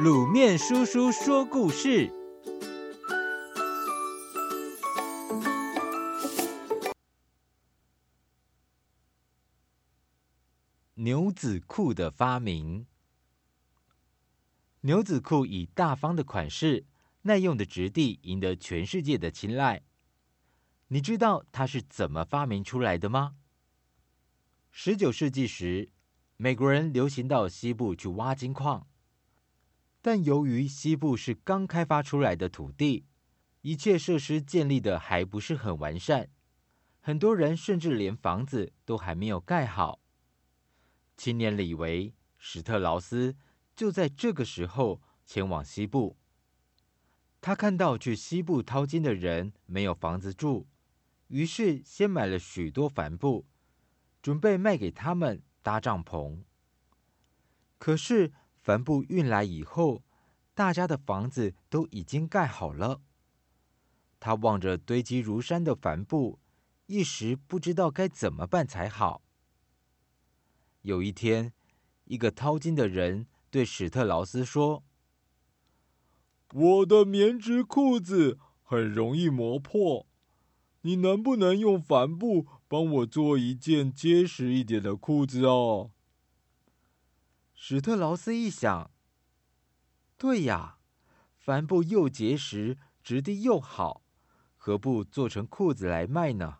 卤面叔叔说故事：牛仔裤的发明。牛仔裤以大方的款式、耐用的质地赢得全世界的青睐。你知道它是怎么发明出来的吗？十九世纪时，美国人流行到西部去挖金矿。但由于西部是刚开发出来的土地，一切设施建立的还不是很完善，很多人甚至连房子都还没有盖好。青年李维史特劳斯就在这个时候前往西部。他看到去西部淘金的人没有房子住，于是先买了许多帆布，准备卖给他们搭帐篷。可是，帆布运来以后，大家的房子都已经盖好了。他望着堆积如山的帆布，一时不知道该怎么办才好。有一天，一个淘金的人对史特劳斯说：“我的棉质裤子很容易磨破，你能不能用帆布帮我做一件结实一点的裤子哦？”史特劳斯一想，对呀，帆布又结实，质地又好，何不做成裤子来卖呢？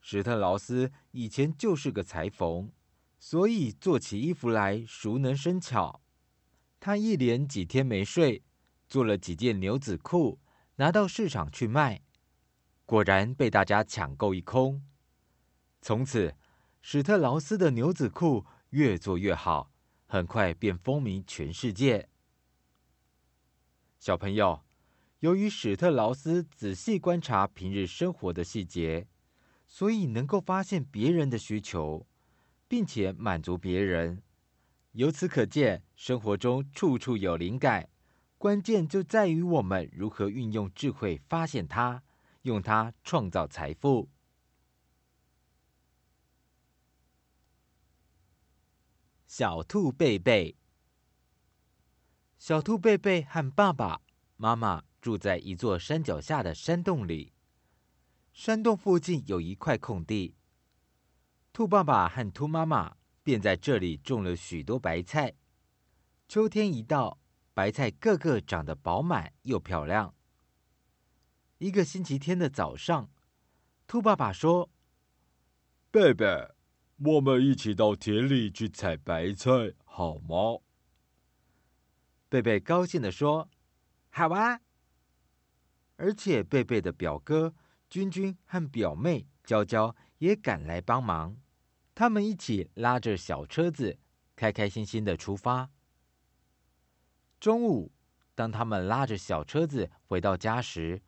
史特劳斯以前就是个裁缝，所以做起衣服来熟能生巧。他一连几天没睡，做了几件牛仔裤，拿到市场去卖，果然被大家抢购一空。从此，史特劳斯的牛仔裤。越做越好，很快便风靡全世界。小朋友，由于史特劳斯仔细观察平日生活的细节，所以能够发现别人的需求，并且满足别人。由此可见，生活中处处有灵感，关键就在于我们如何运用智慧发现它，用它创造财富。小兔贝贝，小兔贝贝和爸爸妈妈住在一座山脚下的山洞里。山洞附近有一块空地，兔爸爸和兔妈妈便在这里种了许多白菜。秋天一到，白菜个个长得饱满又漂亮。一个星期天的早上，兔爸爸说：“贝贝。”我们一起到田里去采白菜，好吗？贝贝高兴地说：“好啊！”而且贝贝的表哥君君和表妹娇娇也赶来帮忙。他们一起拉着小车子，开开心心的出发。中午，当他们拉着小车子回到家时，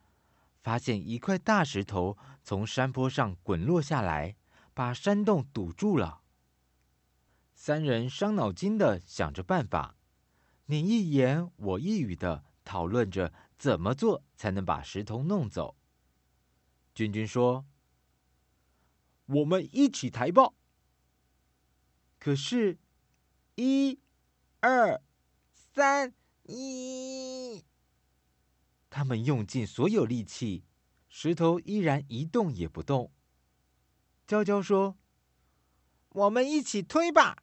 发现一块大石头从山坡上滚落下来。把山洞堵住了。三人伤脑筋的想着办法，你一言我一语的讨论着怎么做才能把石头弄走。君君说：“我们一起抬吧。”可是，一、二、三，一，他们用尽所有力气，石头依然一动也不动。娇娇说：“我们一起推吧。”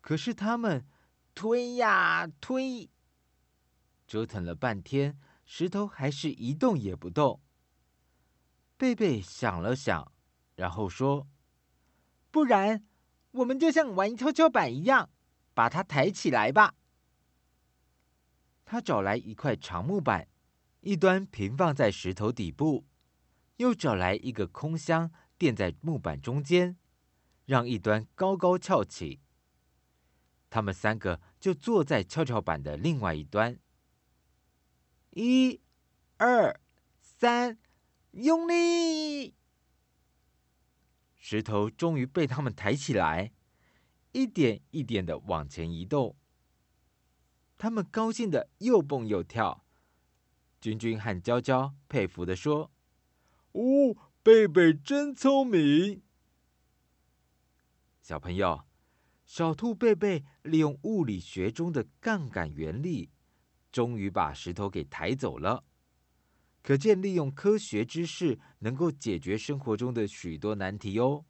可是他们推呀推，折腾了半天，石头还是一动也不动。贝贝想了想，然后说：“不然，我们就像玩跷跷板一样，把它抬起来吧。”他找来一块长木板，一端平放在石头底部，又找来一个空箱。垫在木板中间，让一端高高翘起。他们三个就坐在跷跷板的另外一端。一、二、三，用力！石头终于被他们抬起来，一点一点的往前移动。他们高兴的又蹦又跳。君君和娇娇佩服的说：“哦！”贝贝真聪明，小朋友，小兔贝贝利用物理学中的杠杆原理，终于把石头给抬走了。可见，利用科学知识能够解决生活中的许多难题哦。